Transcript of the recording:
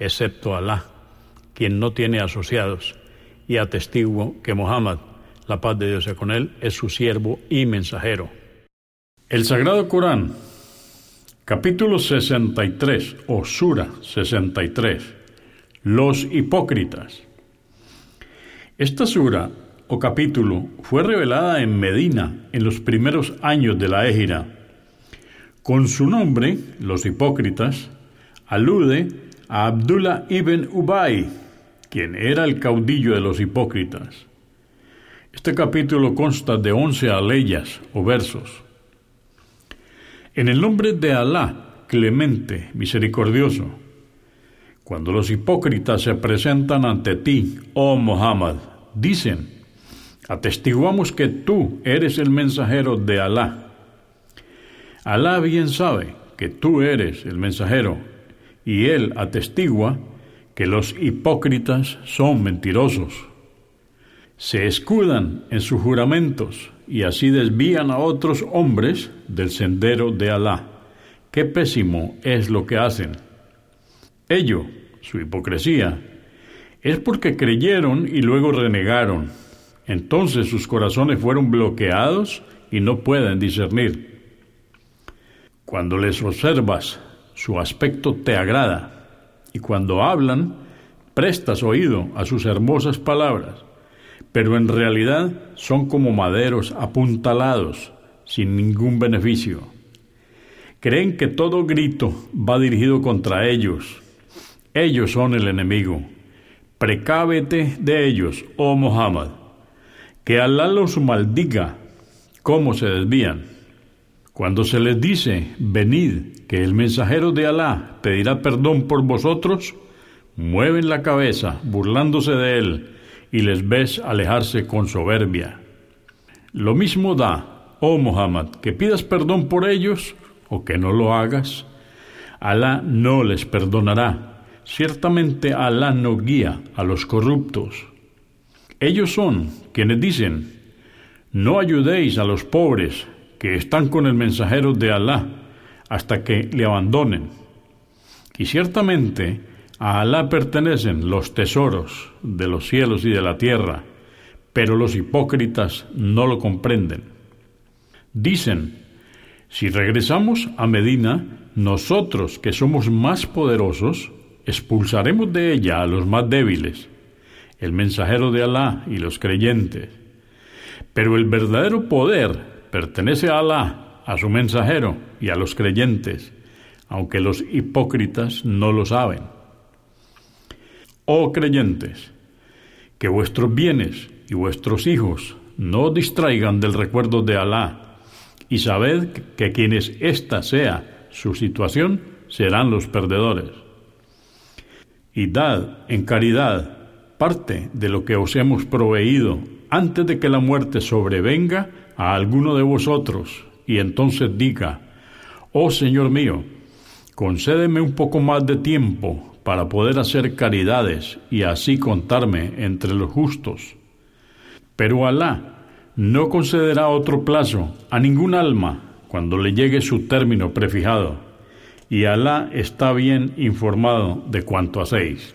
excepto Alá, quien no tiene asociados, y atestiguo que Muhammad, la paz de Dios sea con él, es su siervo y mensajero. El Sagrado Corán, capítulo 63, o Sura 63, los hipócritas. Esta sura o capítulo fue revelada en Medina en los primeros años de la Égira. Con su nombre, los hipócritas, alude a Abdullah ibn Ubay, quien era el caudillo de los hipócritas. Este capítulo consta de once aleyas o versos. En el nombre de Alá, clemente, misericordioso, cuando los hipócritas se presentan ante ti, oh Muhammad, dicen, atestiguamos que tú eres el mensajero de Alá. Alá bien sabe que tú eres el mensajero y él atestigua que los hipócritas son mentirosos. Se escudan en sus juramentos y así desvían a otros hombres del sendero de Alá. Qué pésimo es lo que hacen. Ello, su hipocresía, es porque creyeron y luego renegaron. Entonces sus corazones fueron bloqueados y no pueden discernir. Cuando les observas su aspecto te agrada, y cuando hablan, prestas oído a sus hermosas palabras, pero en realidad son como maderos apuntalados, sin ningún beneficio. Creen que todo grito va dirigido contra ellos. Ellos son el enemigo. Precábete de ellos, oh Muhammad. Que Alá los maldiga, cómo se desvían. Cuando se les dice, venid, que el mensajero de Alá pedirá perdón por vosotros, mueven la cabeza, burlándose de él, y les ves alejarse con soberbia. Lo mismo da, oh Muhammad, que pidas perdón por ellos o que no lo hagas. Alá no les perdonará. Ciertamente Alá no guía a los corruptos. Ellos son quienes dicen, no ayudéis a los pobres, que están con el mensajero de Alá hasta que le abandonen. Y ciertamente a Alá pertenecen los tesoros de los cielos y de la tierra, pero los hipócritas no lo comprenden. Dicen, si regresamos a Medina, nosotros que somos más poderosos, expulsaremos de ella a los más débiles, el mensajero de Alá y los creyentes. Pero el verdadero poder pertenece a Alá, a su mensajero y a los creyentes, aunque los hipócritas no lo saben. Oh creyentes, que vuestros bienes y vuestros hijos no distraigan del recuerdo de Alá, y sabed que quienes ésta sea su situación serán los perdedores. Y dad en caridad parte de lo que os hemos proveído antes de que la muerte sobrevenga a alguno de vosotros y entonces diga, oh Señor mío, concédeme un poco más de tiempo para poder hacer caridades y así contarme entre los justos. Pero Alá no concederá otro plazo a ningún alma cuando le llegue su término prefijado, y Alá está bien informado de cuanto hacéis.